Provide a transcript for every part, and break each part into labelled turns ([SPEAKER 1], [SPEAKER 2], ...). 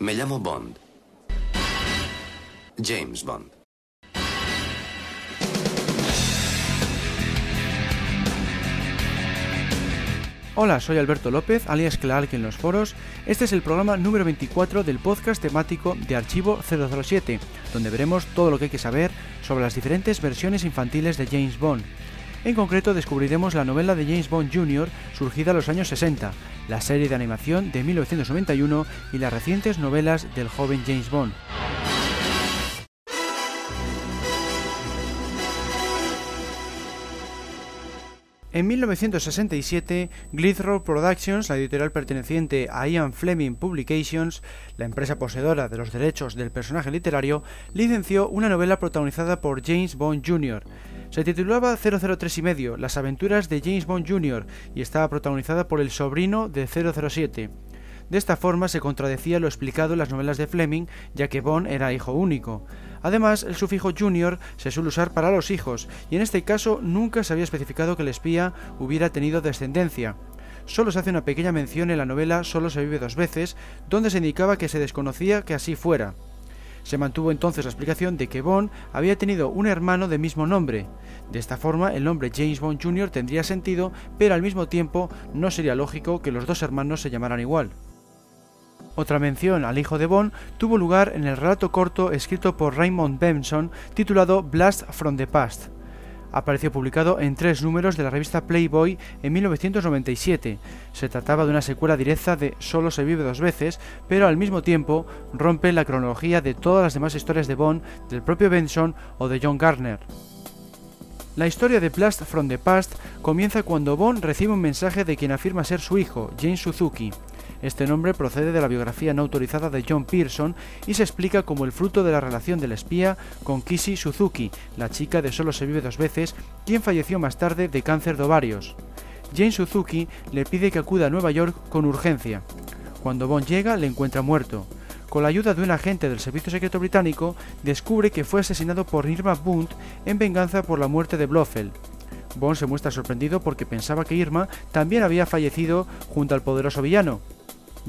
[SPEAKER 1] Me llamo Bond. James Bond.
[SPEAKER 2] Hola, soy Alberto López, alias Clark en los foros. Este es el programa número 24 del podcast temático de Archivo 007, donde veremos todo lo que hay que saber sobre las diferentes versiones infantiles de James Bond. En concreto descubriremos la novela de James Bond Jr. surgida en los años 60, la serie de animación de 1991 y las recientes novelas del joven James Bond. En 1967, Glithrow Productions, la editorial perteneciente a Ian Fleming Publications, la empresa poseedora de los derechos del personaje literario, licenció una novela protagonizada por James Bond Jr. Se titulaba 003 y medio, Las aventuras de James Bond Jr. y estaba protagonizada por el sobrino de 007. De esta forma se contradecía lo explicado en las novelas de Fleming, ya que Bond era hijo único. Además, el sufijo junior se suele usar para los hijos, y en este caso nunca se había especificado que el espía hubiera tenido descendencia. Solo se hace una pequeña mención en la novela Solo se vive dos veces, donde se indicaba que se desconocía que así fuera. Se mantuvo entonces la explicación de que Bond había tenido un hermano de mismo nombre. De esta forma, el nombre James Bond Jr. tendría sentido, pero al mismo tiempo no sería lógico que los dos hermanos se llamaran igual. Otra mención al hijo de Bond tuvo lugar en el relato corto escrito por Raymond Benson titulado Blast from the Past. Apareció publicado en tres números de la revista Playboy en 1997. Se trataba de una secuela directa de Solo se vive dos veces, pero al mismo tiempo rompe la cronología de todas las demás historias de Bond, del propio Benson o de John Garner. La historia de Blast from the Past comienza cuando Bond recibe un mensaje de quien afirma ser su hijo, James Suzuki. Este nombre procede de la biografía no autorizada de John Pearson y se explica como el fruto de la relación del espía con Kishi Suzuki, la chica de Solo se vive dos veces, quien falleció más tarde de cáncer de ovarios. Jane Suzuki le pide que acuda a Nueva York con urgencia. Cuando Bond llega, le encuentra muerto. Con la ayuda de un agente del Servicio Secreto Británico, descubre que fue asesinado por Irma Bunt en venganza por la muerte de Blofeld. Bond se muestra sorprendido porque pensaba que Irma también había fallecido junto al poderoso villano.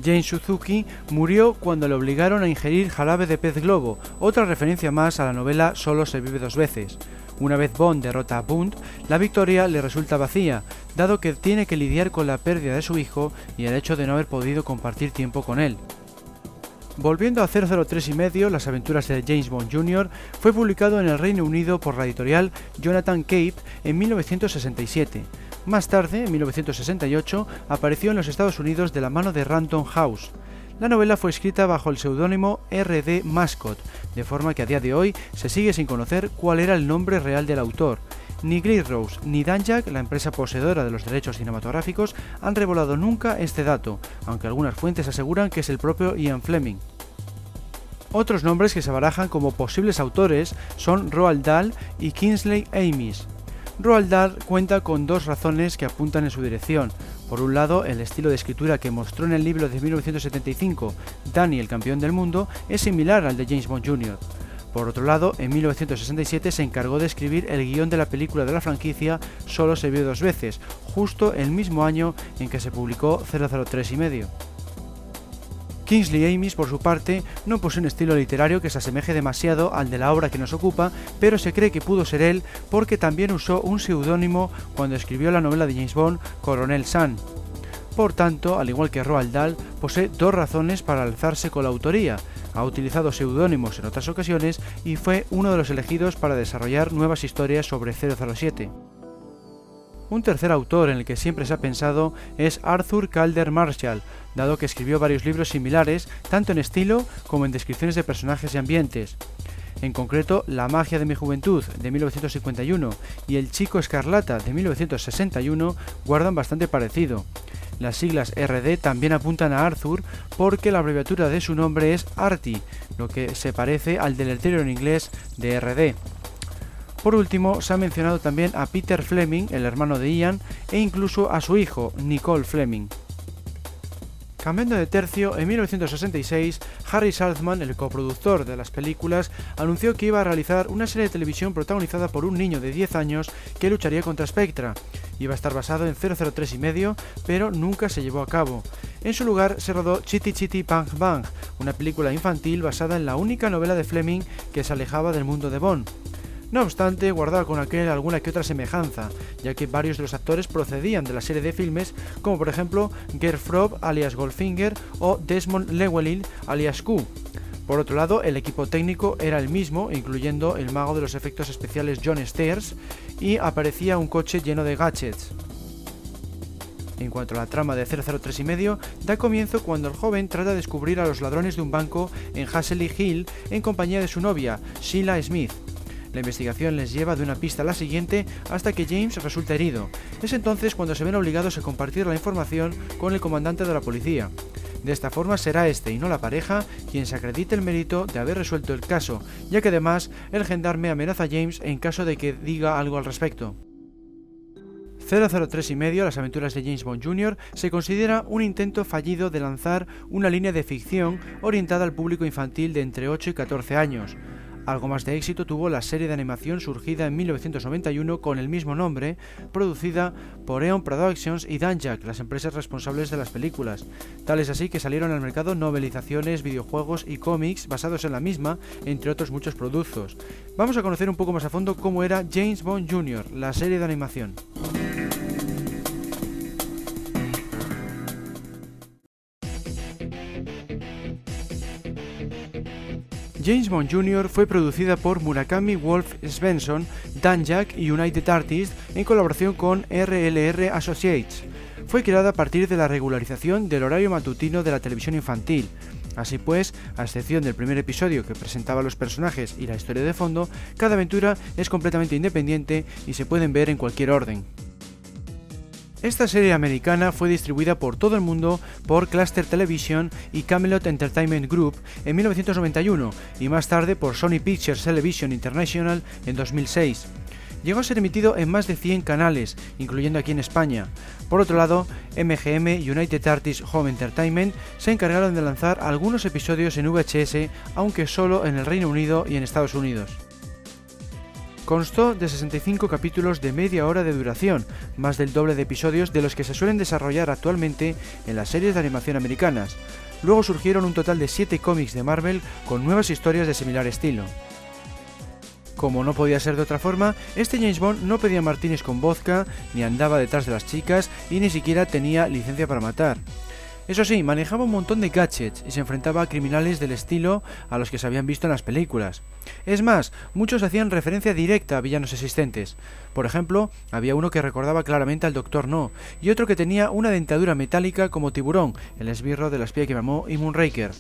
[SPEAKER 2] Jane Suzuki murió cuando le obligaron a ingerir jarabe de pez globo, otra referencia más a la novela Solo se vive dos veces. Una vez Bond derrota a Bund, la victoria le resulta vacía, dado que tiene que lidiar con la pérdida de su hijo y el hecho de no haber podido compartir tiempo con él. Volviendo a 003 y medio, las aventuras de James Bond Jr., fue publicado en el Reino Unido por la editorial Jonathan Cape en 1967. Más tarde, en 1968, apareció en los Estados Unidos de la mano de Random House. La novela fue escrita bajo el seudónimo R.D. Mascot, de forma que a día de hoy se sigue sin conocer cuál era el nombre real del autor. Ni Rose ni Danjak, la empresa poseedora de los derechos cinematográficos, han revelado nunca este dato, aunque algunas fuentes aseguran que es el propio Ian Fleming. Otros nombres que se barajan como posibles autores son Roald Dahl y Kingsley Amis. Roald cuenta con dos razones que apuntan en su dirección. Por un lado, el estilo de escritura que mostró en el libro de 1975, Danny el campeón del mundo, es similar al de James Bond Jr. Por otro lado, en 1967 se encargó de escribir el guion de la película de la franquicia Solo se vio dos veces, justo el mismo año en que se publicó 003 y medio. Kingsley Amis, por su parte, no posee un estilo literario que se asemeje demasiado al de la obra que nos ocupa, pero se cree que pudo ser él porque también usó un seudónimo cuando escribió la novela de James Bond, Coronel Sun. Por tanto, al igual que Roald Dahl, posee dos razones para alzarse con la autoría. Ha utilizado seudónimos en otras ocasiones y fue uno de los elegidos para desarrollar nuevas historias sobre 007. Un tercer autor en el que siempre se ha pensado es Arthur Calder Marshall, dado que escribió varios libros similares, tanto en estilo como en descripciones de personajes y ambientes. En concreto, La magia de mi juventud de 1951 y El chico escarlata de 1961 guardan bastante parecido. Las siglas RD también apuntan a Arthur porque la abreviatura de su nombre es Artie, lo que se parece al deletrero en inglés de RD. Por último, se ha mencionado también a Peter Fleming, el hermano de Ian, e incluso a su hijo, Nicole Fleming. Cambiando de tercio, en 1966, Harry Saltzman, el coproductor de las películas, anunció que iba a realizar una serie de televisión protagonizada por un niño de 10 años que lucharía contra Spectra. Iba a estar basado en 003 y medio, pero nunca se llevó a cabo. En su lugar se rodó Chitty Chitty Bang Bang, una película infantil basada en la única novela de Fleming que se alejaba del mundo de Bond. No obstante, guardaba con aquel alguna que otra semejanza, ya que varios de los actores procedían de la serie de filmes, como por ejemplo Gerd Frob alias Goldfinger o Desmond Llewellyn alias Q. Por otro lado, el equipo técnico era el mismo, incluyendo el mago de los efectos especiales John Stairs, y aparecía un coche lleno de gadgets. En cuanto a la trama de 003 y medio, da comienzo cuando el joven trata de descubrir a los ladrones de un banco en Hasley Hill en compañía de su novia, Sheila Smith. La investigación les lleva de una pista a la siguiente hasta que James resulta herido. Es entonces cuando se ven obligados a compartir la información con el comandante de la policía. De esta forma será este y no la pareja quien se acredite el mérito de haber resuelto el caso, ya que además el gendarme amenaza a James en caso de que diga algo al respecto. 003 y medio, las aventuras de James Bond Jr., se considera un intento fallido de lanzar una línea de ficción orientada al público infantil de entre 8 y 14 años. Algo más de éxito tuvo la serie de animación surgida en 1991 con el mismo nombre, producida por Eon Productions y Danjak, las empresas responsables de las películas. Tal es así que salieron al mercado novelizaciones, videojuegos y cómics basados en la misma, entre otros muchos productos. Vamos a conocer un poco más a fondo cómo era James Bond Jr., la serie de animación. James Bond Jr. fue producida por Murakami Wolf Svensson, Dan Jack y United Artists en colaboración con RLR Associates. Fue creada a partir de la regularización del horario matutino de la televisión infantil. Así pues, a excepción del primer episodio que presentaba los personajes y la historia de fondo, cada aventura es completamente independiente y se pueden ver en cualquier orden. Esta serie americana fue distribuida por todo el mundo por Cluster Television y Camelot Entertainment Group en 1991 y más tarde por Sony Pictures Television International en 2006. Llegó a ser emitido en más de 100 canales, incluyendo aquí en España. Por otro lado, MGM United Artists Home Entertainment se encargaron de lanzar algunos episodios en VHS, aunque solo en el Reino Unido y en Estados Unidos. Constó de 65 capítulos de media hora de duración, más del doble de episodios de los que se suelen desarrollar actualmente en las series de animación americanas. Luego surgieron un total de 7 cómics de Marvel con nuevas historias de similar estilo. Como no podía ser de otra forma, este James Bond no pedía martines con vodka, ni andaba detrás de las chicas y ni siquiera tenía licencia para matar. Eso sí, manejaba un montón de gadgets y se enfrentaba a criminales del estilo a los que se habían visto en las películas. Es más, muchos hacían referencia directa a villanos existentes. Por ejemplo, había uno que recordaba claramente al Doctor No, y otro que tenía una dentadura metálica como tiburón, el esbirro de la espía que llamó y Moonraker.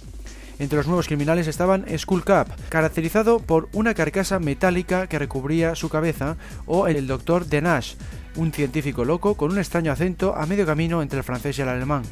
[SPEAKER 2] Entre los nuevos criminales estaban Skull Cap, caracterizado por una carcasa metálica que recubría su cabeza, o el Doctor Denash, un científico loco con un extraño acento a medio camino entre el francés y el alemán.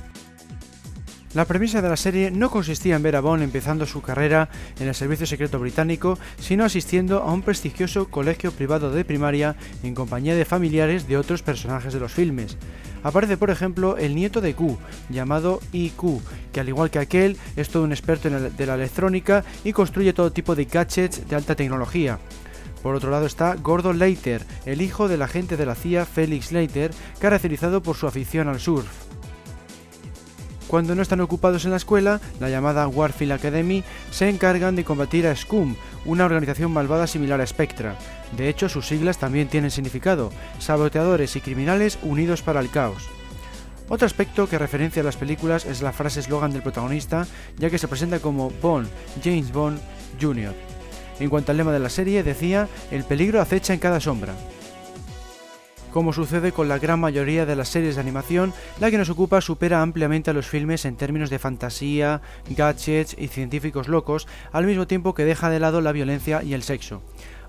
[SPEAKER 2] La premisa de la serie no consistía en ver a Bond empezando su carrera en el Servicio Secreto Británico, sino asistiendo a un prestigioso colegio privado de primaria en compañía de familiares de otros personajes de los filmes. Aparece, por ejemplo, el nieto de Q, llamado IQ, que al igual que aquel es todo un experto en de la electrónica y construye todo tipo de gadgets de alta tecnología. Por otro lado está Gordon Leiter, el hijo del agente de la CIA Felix Leiter, caracterizado por su afición al surf. Cuando no están ocupados en la escuela, la llamada Warfield Academy, se encargan de combatir a Scum, una organización malvada similar a Spectra. De hecho, sus siglas también tienen significado, saboteadores y criminales unidos para el caos. Otro aspecto que referencia a las películas es la frase eslogan del protagonista, ya que se presenta como Bond, James Bond Jr. En cuanto al lema de la serie, decía, el peligro acecha en cada sombra. Como sucede con la gran mayoría de las series de animación, la que nos ocupa supera ampliamente a los filmes en términos de fantasía, gadgets y científicos locos, al mismo tiempo que deja de lado la violencia y el sexo.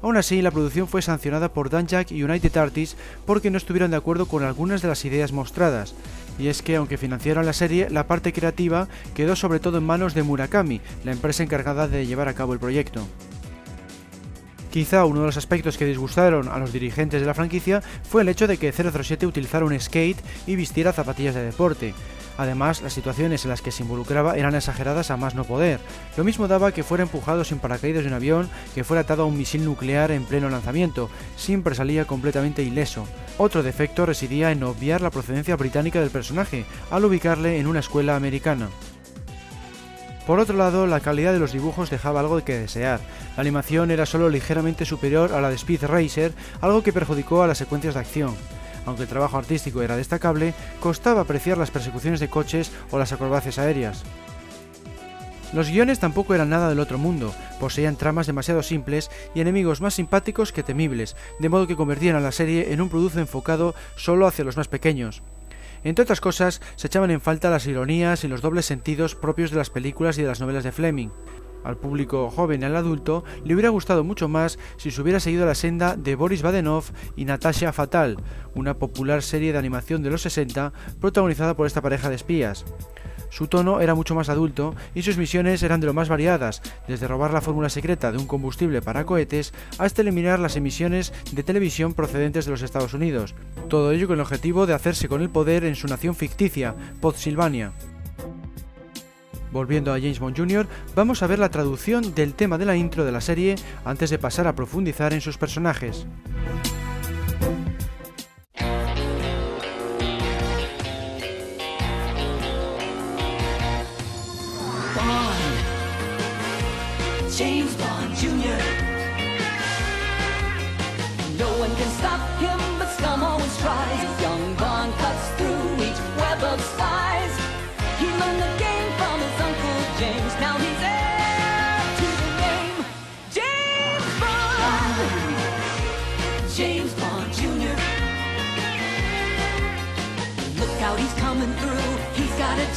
[SPEAKER 2] Aún así, la producción fue sancionada por Danjak y United Artists porque no estuvieron de acuerdo con algunas de las ideas mostradas. Y es que, aunque financiaron la serie, la parte creativa quedó sobre todo en manos de Murakami, la empresa encargada de llevar a cabo el proyecto. Quizá uno de los aspectos que disgustaron a los dirigentes de la franquicia fue el hecho de que 007 utilizara un skate y vistiera zapatillas de deporte. Además, las situaciones en las que se involucraba eran exageradas a más no poder. Lo mismo daba que fuera empujado sin paracaídas de un avión, que fuera atado a un misil nuclear en pleno lanzamiento, siempre salía completamente ileso. Otro defecto residía en obviar la procedencia británica del personaje, al ubicarle en una escuela americana. Por otro lado, la calidad de los dibujos dejaba algo que desear. La animación era solo ligeramente superior a la de Speed Racer, algo que perjudicó a las secuencias de acción. Aunque el trabajo artístico era destacable, costaba apreciar las persecuciones de coches o las acrobacias aéreas. Los guiones tampoco eran nada del otro mundo, poseían tramas demasiado simples y enemigos más simpáticos que temibles, de modo que convertían a la serie en un producto enfocado solo hacia los más pequeños. Entre otras cosas, se echaban en falta las ironías y los dobles sentidos propios de las películas y de las novelas de Fleming. Al público joven y al adulto le hubiera gustado mucho más si se hubiera seguido la senda de Boris Badenov y Natasha Fatal, una popular serie de animación de los 60 protagonizada por esta pareja de espías. Su tono era mucho más adulto y sus misiones eran de lo más variadas, desde robar la fórmula secreta de un combustible para cohetes hasta eliminar las emisiones de televisión procedentes de los Estados Unidos. Todo ello con el objetivo de hacerse con el poder en su nación ficticia, Potsilvania. Volviendo a James Bond Jr., vamos a ver la traducción del tema de la intro de la serie antes de pasar a profundizar en sus personajes.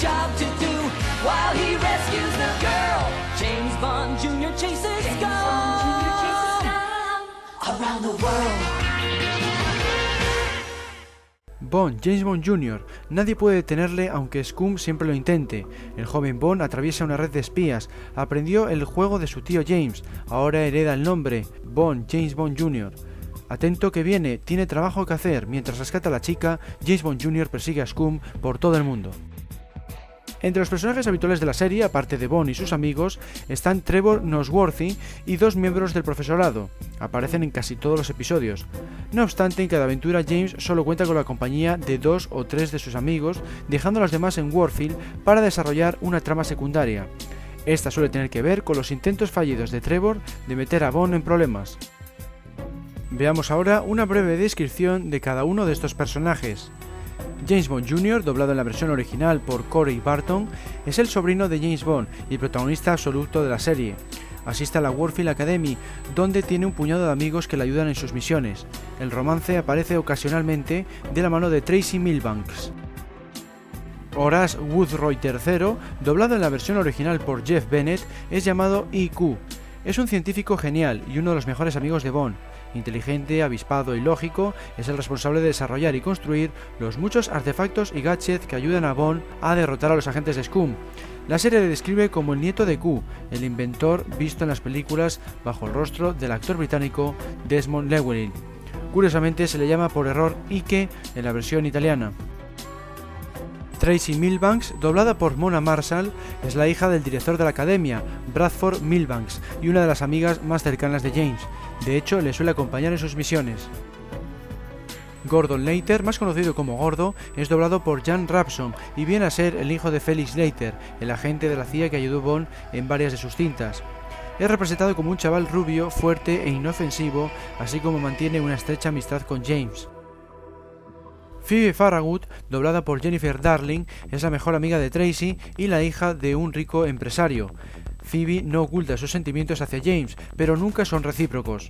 [SPEAKER 2] Job to do while he rescues the girl. James Bond Jr. chases scum around the world. Bond, James Bond Jr. Nadie puede detenerle aunque Scum siempre lo intente. El joven Bond atraviesa una red de espías, aprendió el juego de su tío James, ahora hereda el nombre, Bond, James Bond Jr. Atento que viene, tiene trabajo que hacer, mientras rescata a la chica, James Bond Jr. persigue a Scum por todo el mundo. Entre los personajes habituales de la serie, aparte de Bond y sus amigos, están Trevor Nosworthy y dos miembros del profesorado. Aparecen en casi todos los episodios. No obstante, en cada aventura James solo cuenta con la compañía de dos o tres de sus amigos, dejando a los demás en Warfield para desarrollar una trama secundaria. Esta suele tener que ver con los intentos fallidos de Trevor de meter a Bond en problemas. Veamos ahora una breve descripción de cada uno de estos personajes. James Bond Jr., doblado en la versión original por Corey Barton, es el sobrino de James Bond y protagonista absoluto de la serie. Asiste a la Warfield Academy, donde tiene un puñado de amigos que le ayudan en sus misiones. El romance aparece ocasionalmente de la mano de Tracy Milbanks. Horace Woodroy III, doblado en la versión original por Jeff Bennett, es llamado IQ. Es un científico genial y uno de los mejores amigos de Bond. Inteligente, avispado y lógico, es el responsable de desarrollar y construir los muchos artefactos y gadgets que ayudan a Bond a derrotar a los agentes de Scum. La serie le describe como el nieto de Q, el inventor visto en las películas bajo el rostro del actor británico Desmond Llewellyn. Curiosamente se le llama por error Ike en la versión italiana. Tracy Milbanks, doblada por Mona Marshall, es la hija del director de la academia, Bradford Milbanks, y una de las amigas más cercanas de James. De hecho, le suele acompañar en sus misiones. Gordon Leiter, más conocido como Gordo, es doblado por Jan Rapson y viene a ser el hijo de Felix Leiter, el agente de la CIA que ayudó Bond en varias de sus cintas. Es representado como un chaval rubio, fuerte e inofensivo, así como mantiene una estrecha amistad con James. Phoebe Farragut, doblada por Jennifer Darling, es la mejor amiga de Tracy y la hija de un rico empresario. Phoebe no oculta sus sentimientos hacia James, pero nunca son recíprocos.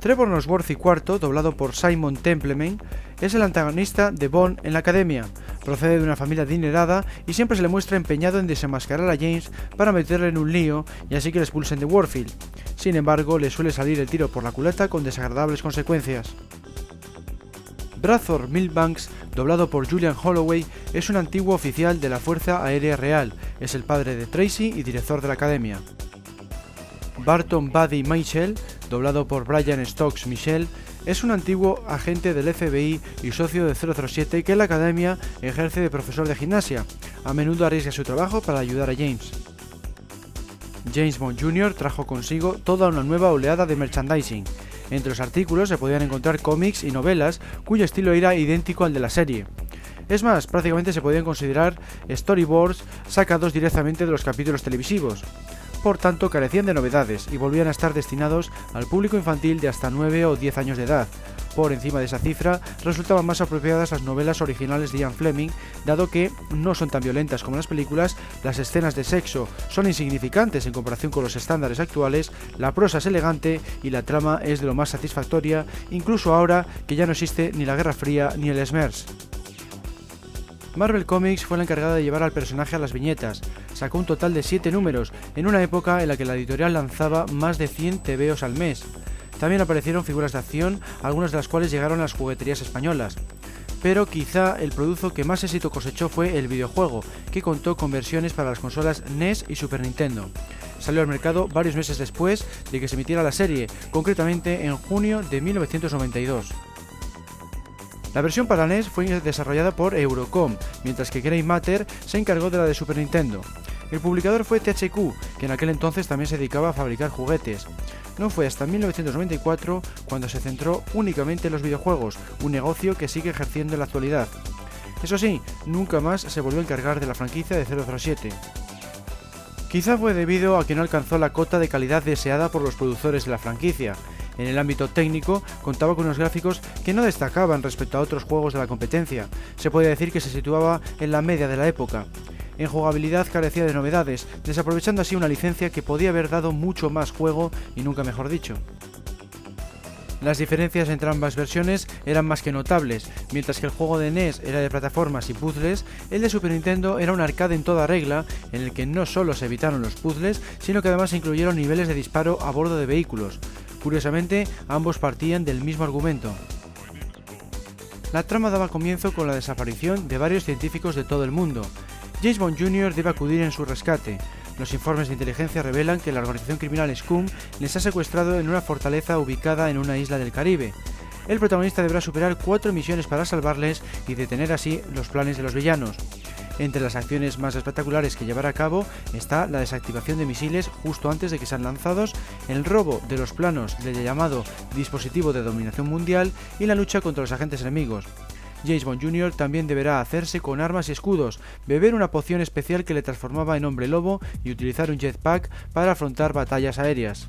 [SPEAKER 2] Trevor Nosworthy IV, doblado por Simon Templeman, es el antagonista de Bond en la academia. Procede de una familia adinerada y siempre se le muestra empeñado en desenmascarar a James para meterle en un lío y así que le expulsen de Warfield. Sin embargo, le suele salir el tiro por la culata con desagradables consecuencias. Bradford Milbanks, doblado por Julian Holloway, es un antiguo oficial de la Fuerza Aérea Real, es el padre de Tracy y director de la academia. Barton Buddy Michel, doblado por Brian Stokes Michel, es un antiguo agente del FBI y socio de 007 que en la academia ejerce de profesor de gimnasia. A menudo arriesga su trabajo para ayudar a James. James Bond Jr. trajo consigo toda una nueva oleada de merchandising. Entre los artículos se podían encontrar cómics y novelas cuyo estilo era idéntico al de la serie. Es más, prácticamente se podían considerar storyboards sacados directamente de los capítulos televisivos. Por tanto, carecían de novedades y volvían a estar destinados al público infantil de hasta 9 o 10 años de edad, por encima de esa cifra, resultaban más apropiadas las novelas originales de Ian Fleming, dado que no son tan violentas como las películas, las escenas de sexo son insignificantes en comparación con los estándares actuales, la prosa es elegante y la trama es de lo más satisfactoria, incluso ahora que ya no existe ni la Guerra Fría ni el SMERS. Marvel Comics fue la encargada de llevar al personaje a las viñetas. Sacó un total de 7 números, en una época en la que la editorial lanzaba más de 100 TVOs al mes. También aparecieron figuras de acción, algunas de las cuales llegaron a las jugueterías españolas. Pero quizá el producto que más éxito cosechó fue el videojuego, que contó con versiones para las consolas NES y Super Nintendo. Salió al mercado varios meses después de que se emitiera la serie, concretamente en junio de 1992. La versión para NES fue desarrollada por Eurocom, mientras que Grey Matter se encargó de la de Super Nintendo. El publicador fue THQ, que en aquel entonces también se dedicaba a fabricar juguetes. No fue hasta 1994 cuando se centró únicamente en los videojuegos, un negocio que sigue ejerciendo en la actualidad. Eso sí, nunca más se volvió a encargar de la franquicia de 007. Quizá fue debido a que no alcanzó la cota de calidad deseada por los productores de la franquicia. En el ámbito técnico, contaba con unos gráficos que no destacaban respecto a otros juegos de la competencia. Se podía decir que se situaba en la media de la época. En jugabilidad carecía de novedades, desaprovechando así una licencia que podía haber dado mucho más juego y nunca mejor dicho. Las diferencias entre ambas versiones eran más que notables, mientras que el juego de NES era de plataformas y puzzles, el de Super Nintendo era un arcade en toda regla, en el que no solo se evitaron los puzzles, sino que además se incluyeron niveles de disparo a bordo de vehículos. Curiosamente, ambos partían del mismo argumento. La trama daba comienzo con la desaparición de varios científicos de todo el mundo, James Bond Jr. debe acudir en su rescate. Los informes de inteligencia revelan que la organización criminal Scum les ha secuestrado en una fortaleza ubicada en una isla del Caribe. El protagonista deberá superar cuatro misiones para salvarles y detener así los planes de los villanos. Entre las acciones más espectaculares que llevará a cabo está la desactivación de misiles justo antes de que sean lanzados, el robo de los planos del llamado dispositivo de dominación mundial y la lucha contra los agentes enemigos. James Bond Jr. también deberá hacerse con armas y escudos, beber una poción especial que le transformaba en hombre lobo y utilizar un jetpack para afrontar batallas aéreas.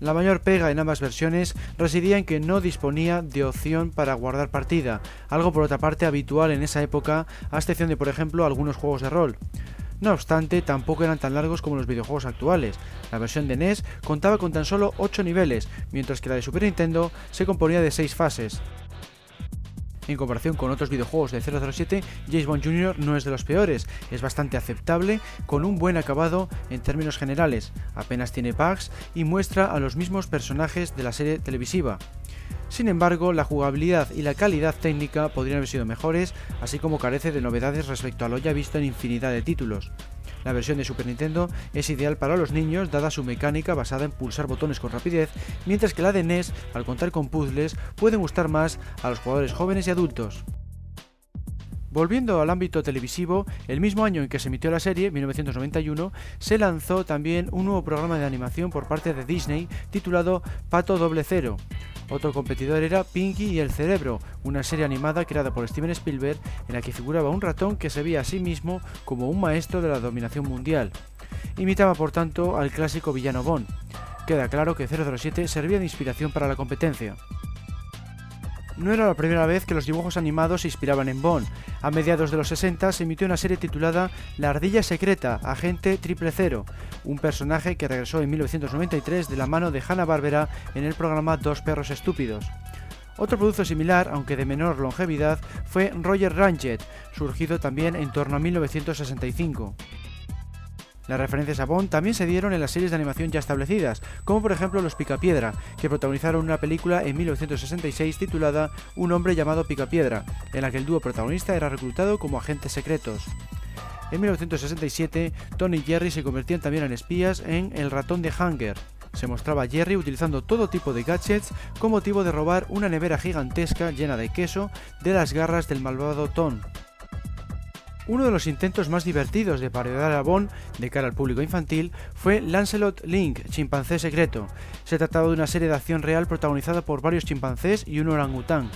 [SPEAKER 2] La mayor pega en ambas versiones residía en que no disponía de opción para guardar partida, algo por otra parte habitual en esa época, a excepción de por ejemplo algunos juegos de rol. No obstante, tampoco eran tan largos como los videojuegos actuales. La versión de NES contaba con tan solo 8 niveles, mientras que la de Super Nintendo se componía de 6 fases. En comparación con otros videojuegos de 007, James Bond Jr. no es de los peores, es bastante aceptable, con un buen acabado en términos generales, apenas tiene bugs y muestra a los mismos personajes de la serie televisiva. Sin embargo, la jugabilidad y la calidad técnica podrían haber sido mejores, así como carece de novedades respecto a lo ya visto en infinidad de títulos. La versión de Super Nintendo es ideal para los niños dada su mecánica basada en pulsar botones con rapidez, mientras que la de NES, al contar con puzzles, puede gustar más a los jugadores jóvenes y adultos. Volviendo al ámbito televisivo, el mismo año en que se emitió la serie, 1991, se lanzó también un nuevo programa de animación por parte de Disney titulado Pato Doble Cero. Otro competidor era Pinky y el Cerebro, una serie animada creada por Steven Spielberg en la que figuraba un ratón que se veía a sí mismo como un maestro de la dominación mundial. Imitaba por tanto al clásico villano Bond. Queda claro que 007 servía de inspiración para la competencia. No era la primera vez que los dibujos animados se inspiraban en Bond. A mediados de los 60 se emitió una serie titulada La Ardilla Secreta, Agente Triple Cero, un personaje que regresó en 1993 de la mano de Hanna-Barbera en el programa Dos Perros Estúpidos. Otro producto similar, aunque de menor longevidad, fue Roger Ranchet, surgido también en torno a 1965. Las referencias a Bond también se dieron en las series de animación ya establecidas, como por ejemplo Los Picapiedra, que protagonizaron una película en 1966 titulada Un hombre llamado Picapiedra, en la que el dúo protagonista era reclutado como agentes secretos. En 1967, Tony y Jerry se convertían también en espías en El ratón de Hunger. Se mostraba a Jerry utilizando todo tipo de gadgets con motivo de robar una nevera gigantesca llena de queso de las garras del malvado Tom. Uno de los intentos más divertidos de parodiar a Bond de cara al público infantil fue Lancelot Link, chimpancé secreto. Se trataba de una serie de acción real protagonizada por varios chimpancés y un orangután.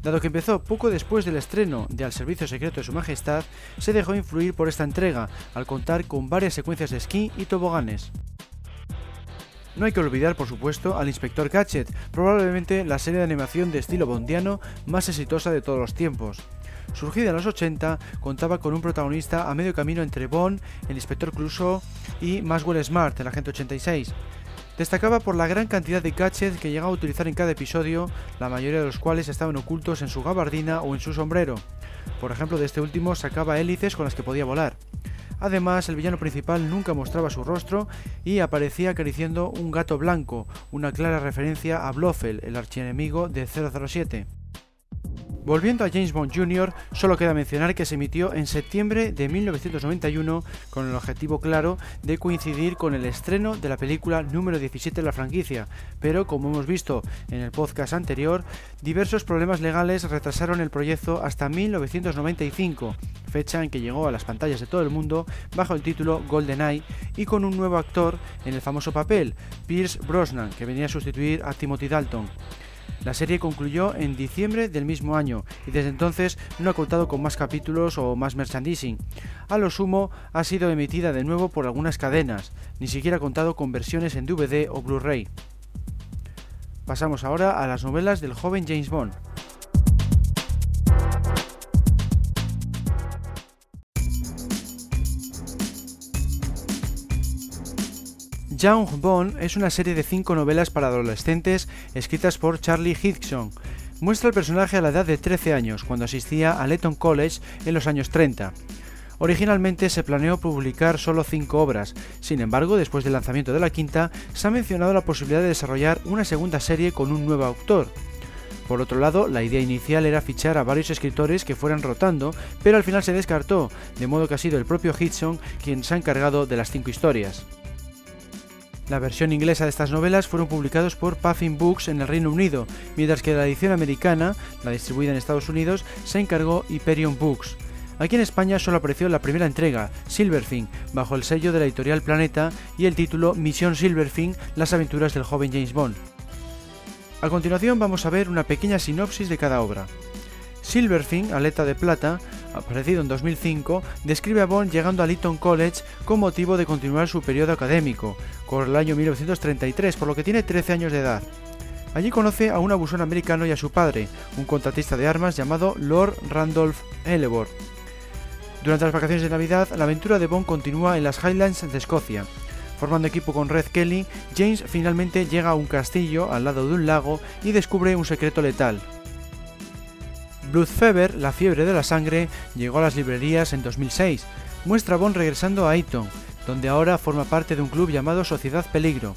[SPEAKER 2] Dado que empezó poco después del estreno de Al Servicio Secreto de Su Majestad, se dejó influir por esta entrega, al contar con varias secuencias de esquí y toboganes. No hay que olvidar, por supuesto, al Inspector Gadget, probablemente la serie de animación de estilo bondiano más exitosa de todos los tiempos. Surgida en los 80, contaba con un protagonista a medio camino entre Bond, el Inspector Clouseau y Maxwell Smart, el Agente 86. Destacaba por la gran cantidad de gadgets que llegaba a utilizar en cada episodio, la mayoría de los cuales estaban ocultos en su gabardina o en su sombrero. Por ejemplo, de este último sacaba hélices con las que podía volar. Además, el villano principal nunca mostraba su rostro y aparecía acariciando un gato blanco, una clara referencia a Blofeld, el archienemigo de 007. Volviendo a James Bond Jr., solo queda mencionar que se emitió en septiembre de 1991 con el objetivo claro de coincidir con el estreno de la película número 17 de la franquicia, pero como hemos visto en el podcast anterior, diversos problemas legales retrasaron el proyecto hasta 1995, fecha en que llegó a las pantallas de todo el mundo bajo el título GoldenEye y con un nuevo actor en el famoso papel, Pierce Brosnan, que venía a sustituir a Timothy Dalton. La serie concluyó en diciembre del mismo año y desde entonces no ha contado con más capítulos o más merchandising. A lo sumo ha sido emitida de nuevo por algunas cadenas, ni siquiera ha contado con versiones en DVD o Blu-ray. Pasamos ahora a las novelas del joven James Bond. Young Bond es una serie de cinco novelas para adolescentes escritas por Charlie Higson. Muestra el personaje a la edad de 13 años, cuando asistía a Leton College en los años 30. Originalmente se planeó publicar solo cinco obras, sin embargo, después del lanzamiento de la quinta, se ha mencionado la posibilidad de desarrollar una segunda serie con un nuevo autor. Por otro lado, la idea inicial era fichar a varios escritores que fueran rotando, pero al final se descartó, de modo que ha sido el propio Hitchson quien se ha encargado de las cinco historias. La versión inglesa de estas novelas fueron publicados por Puffin Books en el Reino Unido, mientras que la edición americana, la distribuida en Estados Unidos, se encargó Hyperion Books. Aquí en España solo apareció la primera entrega, Silverfin, bajo el sello de la editorial Planeta y el título Misión Silverfin, las aventuras del joven James Bond. A continuación vamos a ver una pequeña sinopsis de cada obra. Silverfin, aleta de plata, aparecido en 2005, describe a Bond llegando a Lytton College con motivo de continuar su periodo académico, con el año 1933, por lo que tiene 13 años de edad. Allí conoce a un abusón americano y a su padre, un contratista de armas llamado Lord Randolph Elevor. Durante las vacaciones de Navidad, la aventura de Bond continúa en las Highlands de Escocia. Formando equipo con Red Kelly, James finalmente llega a un castillo al lado de un lago y descubre un secreto letal. Blood Fever, la fiebre de la sangre, llegó a las librerías en 2006. Muestra a Bond regresando a Eton, donde ahora forma parte de un club llamado Sociedad Peligro.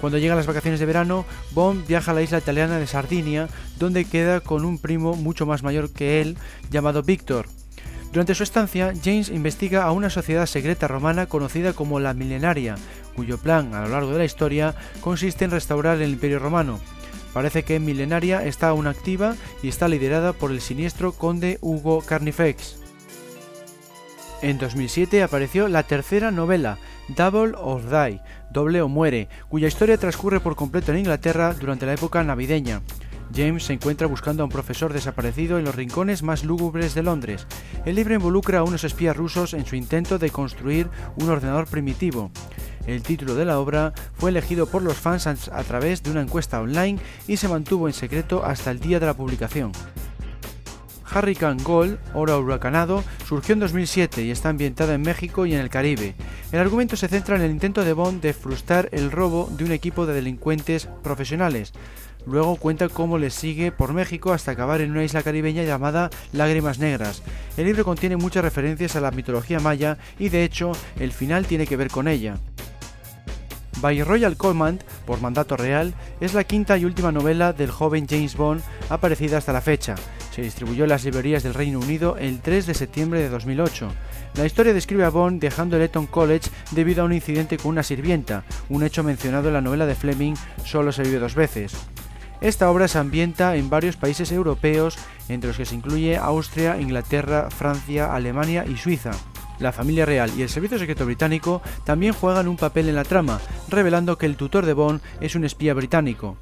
[SPEAKER 2] Cuando llegan las vacaciones de verano, Bond viaja a la isla italiana de Sardinia, donde queda con un primo mucho más mayor que él, llamado Víctor. Durante su estancia, James investiga a una sociedad secreta romana conocida como la Milenaria, cuyo plan a lo largo de la historia consiste en restaurar el Imperio Romano. Parece que Milenaria está aún activa y está liderada por el siniestro conde Hugo Carnifex. En 2007 apareció la tercera novela, Double or Die, Doble o Muere, cuya historia transcurre por completo en Inglaterra durante la época navideña. James se encuentra buscando a un profesor desaparecido en los rincones más lúgubres de Londres. El libro involucra a unos espías rusos en su intento de construir un ordenador primitivo. El título de la obra fue elegido por los fans a través de una encuesta online y se mantuvo en secreto hasta el día de la publicación. Hurricane Gold, oro huracanado, surgió en 2007 y está ambientada en México y en el Caribe. El argumento se centra en el intento de Bond de frustrar el robo de un equipo de delincuentes profesionales. Luego cuenta cómo le sigue por México hasta acabar en una isla caribeña llamada Lágrimas Negras. El libro contiene muchas referencias a la mitología maya y de hecho el final tiene que ver con ella. By Royal Command, por mandato real, es la quinta y última novela del joven James Bond aparecida hasta la fecha. Se distribuyó en las librerías del Reino Unido el 3 de septiembre de 2008. La historia describe a Bond dejando el Eton College debido a un incidente con una sirvienta, un hecho mencionado en la novela de Fleming Solo se vive dos veces. Esta obra se ambienta en varios países europeos, entre los que se incluye Austria, Inglaterra, Francia, Alemania y Suiza. La familia real y el servicio secreto británico también juegan un papel en la trama, revelando que el tutor de Bond es un espía británico.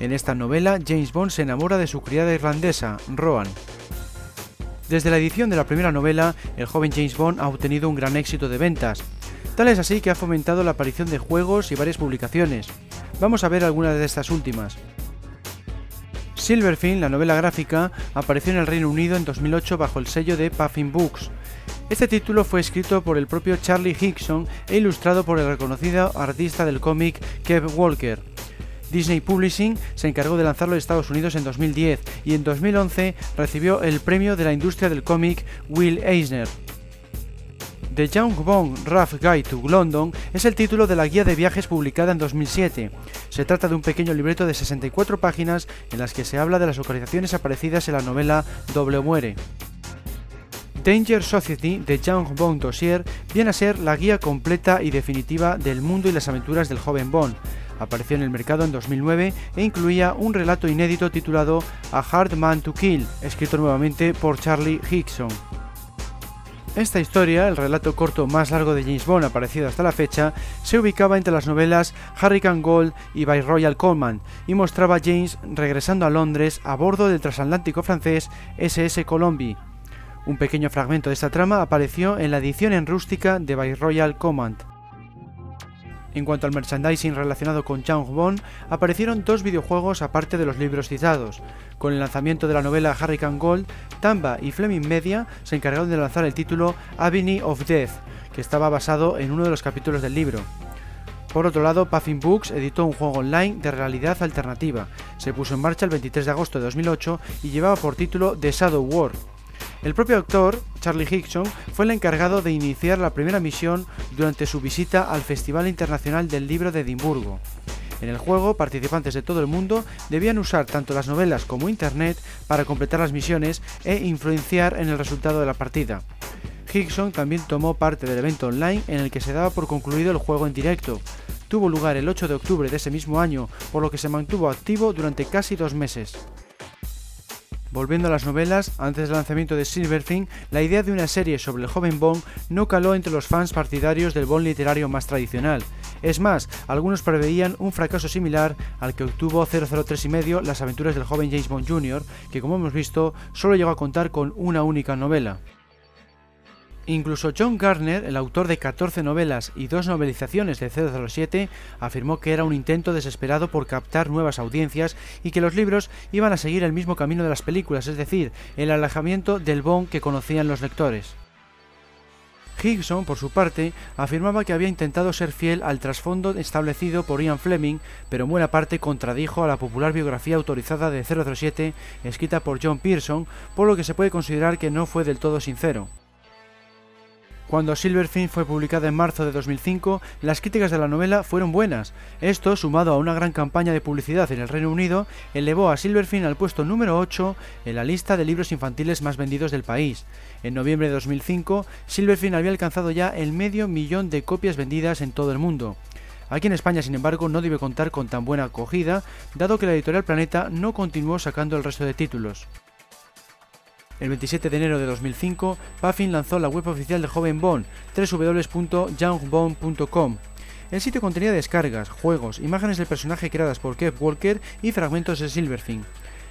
[SPEAKER 2] En esta novela, James Bond se enamora de su criada irlandesa, Roan. Desde la edición de la primera novela, el joven James Bond ha obtenido un gran éxito de ventas. Tal es así que ha fomentado la aparición de juegos y varias publicaciones. Vamos a ver algunas de estas últimas. Silverfin, la novela gráfica, apareció en el Reino Unido en 2008 bajo el sello de Puffin Books. Este título fue escrito por el propio Charlie Hickson e ilustrado por el reconocido artista del cómic Kev Walker. Disney Publishing se encargó de lanzarlo en Estados Unidos en 2010 y en 2011 recibió el premio de la industria del cómic Will Eisner. The Young Bond Rough Guide to London es el título de la guía de viajes publicada en 2007. Se trata de un pequeño libreto de 64 páginas en las que se habla de las localizaciones aparecidas en la novela Doble Muere. Danger Society de Young Bond Dossier viene a ser la guía completa y definitiva del mundo y las aventuras del joven Bond. Apareció en el mercado en 2009 e incluía un relato inédito titulado A Hard Man to Kill, escrito nuevamente por Charlie Hickson. Esta historia, el relato corto más largo de James Bond aparecido hasta la fecha, se ubicaba entre las novelas Hurricane Gold y By Royal Coleman y mostraba a James regresando a Londres a bordo del transatlántico francés SS Colombi. Un pequeño fragmento de esta trama apareció en la edición en rústica de By Royal Command. En cuanto al merchandising relacionado con Chang Bond, aparecieron dos videojuegos aparte de los libros citados. Con el lanzamiento de la novela Hurricane Gold, Tamba y Fleming Media se encargaron de lanzar el título Avenue of Death, que estaba basado en uno de los capítulos del libro. Por otro lado, Puffin Books editó un juego online de realidad alternativa. Se puso en marcha el 23 de agosto de 2008 y llevaba por título The Shadow War. El propio autor, Charlie Hickson, fue el encargado de iniciar la primera misión durante su visita al Festival Internacional del Libro de Edimburgo. En el juego, participantes de todo el mundo debían usar tanto las novelas como Internet para completar las misiones e influenciar en el resultado de la partida. Hickson también tomó parte del evento online en el que se daba por concluido el juego en directo. Tuvo lugar el 8 de octubre de ese mismo año, por lo que se mantuvo activo durante casi dos meses. Volviendo a las novelas, antes del lanzamiento de Silverfin, la idea de una serie sobre el joven Bond no caló entre los fans partidarios del Bond literario más tradicional. Es más, algunos preveían un fracaso similar al que obtuvo 003 y medio Las aventuras del joven James Bond Jr., que como hemos visto, solo llegó a contar con una única novela. Incluso John Garner, el autor de 14 novelas y dos novelizaciones de 007, afirmó que era un intento desesperado por captar nuevas audiencias y que los libros iban a seguir el mismo camino de las películas, es decir, el alejamiento del Bond que conocían los lectores. Hickson, por su parte, afirmaba que había intentado ser fiel al trasfondo establecido por Ian Fleming, pero en buena parte contradijo a la popular biografía autorizada de 007 escrita por John Pearson, por lo que se puede considerar que no fue del todo sincero. Cuando Silverfin fue publicada en marzo de 2005, las críticas de la novela fueron buenas. Esto, sumado a una gran campaña de publicidad en el Reino Unido, elevó a Silverfin al puesto número 8 en la lista de libros infantiles más vendidos del país. En noviembre de 2005, Silverfin había alcanzado ya el medio millón de copias vendidas en todo el mundo. Aquí en España, sin embargo, no debe contar con tan buena acogida, dado que la editorial Planeta no continuó sacando el resto de títulos. El 27 de enero de 2005, Puffin lanzó la web oficial de Joven Bond, www.youngbond.com. El sitio contenía descargas, juegos, imágenes del personaje creadas por Kev Walker y fragmentos de Silverfin.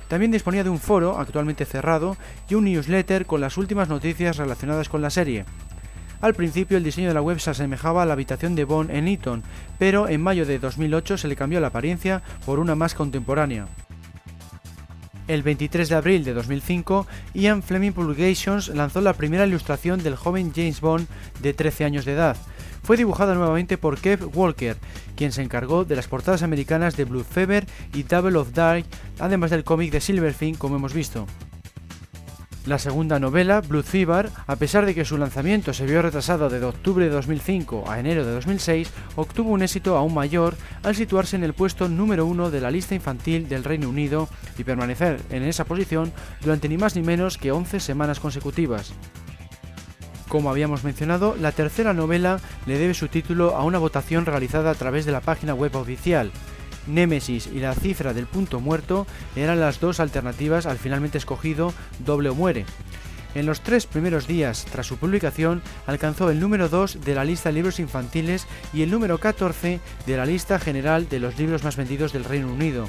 [SPEAKER 2] También disponía de un foro, actualmente cerrado, y un newsletter con las últimas noticias relacionadas con la serie. Al principio el diseño de la web se asemejaba a la habitación de Bond en Eton, pero en mayo de 2008 se le cambió la apariencia por una más contemporánea. El 23 de abril de 2005, Ian Fleming Publications lanzó la primera ilustración del joven James Bond de 13 años de edad. Fue dibujada nuevamente por Kev Walker, quien se encargó de las portadas americanas de Blue Fever y Double of Dark, además del cómic de Silverfin, como hemos visto. La segunda novela, Blood Fever, a pesar de que su lanzamiento se vio retrasado desde octubre de 2005 a enero de 2006, obtuvo un éxito aún mayor al situarse en el puesto número uno de la lista infantil del Reino Unido y permanecer en esa posición durante ni más ni menos que 11 semanas consecutivas. Como habíamos mencionado, la tercera novela le debe su título a una votación realizada a través de la página web oficial, Némesis y la cifra del punto muerto eran las dos alternativas al finalmente escogido Doble o Muere. En los tres primeros días tras su publicación alcanzó el número 2 de la lista de libros infantiles y el número 14 de la lista general de los libros más vendidos del Reino Unido.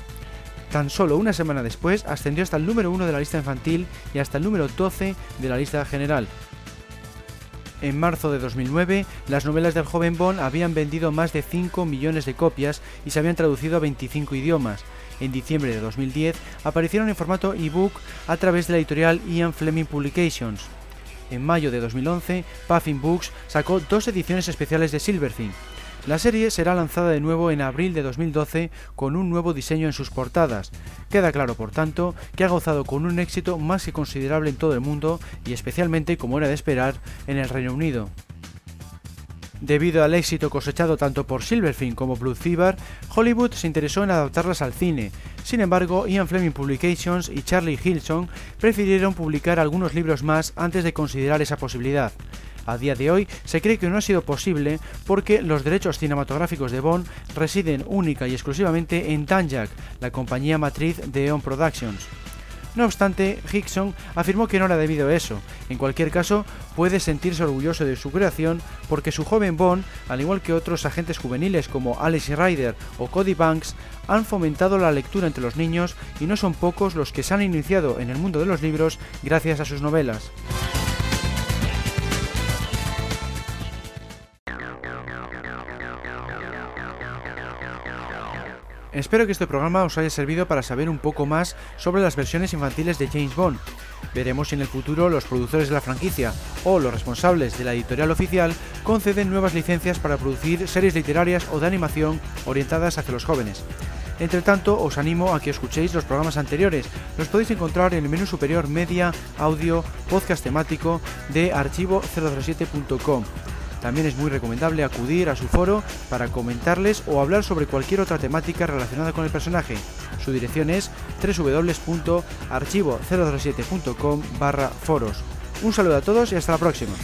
[SPEAKER 2] Tan solo una semana después ascendió hasta el número 1 de la lista infantil y hasta el número 12 de la lista general. En marzo de 2009, las novelas del joven Bond habían vendido más de 5 millones de copias y se habían traducido a 25 idiomas. En diciembre de 2010 aparecieron en formato ebook a través de la editorial Ian Fleming Publications. En mayo de 2011, Puffin Books sacó dos ediciones especiales de Silverthing. La serie será lanzada de nuevo en abril de 2012 con un nuevo diseño en sus portadas. Queda claro, por tanto, que ha gozado con un éxito más que considerable en todo el mundo y especialmente, como era de esperar, en el Reino Unido. Debido al éxito cosechado tanto por Silverfin como Blue Fever, Hollywood se interesó en adaptarlas al cine. Sin embargo, Ian Fleming Publications y Charlie Hilson prefirieron publicar algunos libros más antes de considerar esa posibilidad. A día de hoy se cree que no ha sido posible porque los derechos cinematográficos de Bond residen única y exclusivamente en Tanjak, la compañía matriz de Eon Productions. No obstante, Hickson afirmó que no era debido a eso. En cualquier caso, puede sentirse orgulloso de su creación porque su joven Bond, al igual que otros agentes juveniles como Alice Ryder o Cody Banks, han fomentado la lectura entre los niños y no son pocos los que se han iniciado en el mundo de los libros gracias a sus novelas. Espero que este programa os haya servido para saber un poco más sobre las versiones infantiles de James Bond. Veremos si en el futuro los productores de la franquicia o los responsables de la editorial oficial conceden nuevas licencias para producir series literarias o de animación orientadas hacia los jóvenes. Entre tanto, os animo a que escuchéis los programas anteriores. Los podéis encontrar en el menú superior Media, Audio, Podcast temático de archivo007.com. También es muy recomendable acudir a su foro para comentarles o hablar sobre cualquier otra temática relacionada con el personaje. Su dirección es www.archivo007.com barra foros. Un saludo a todos y hasta la próxima.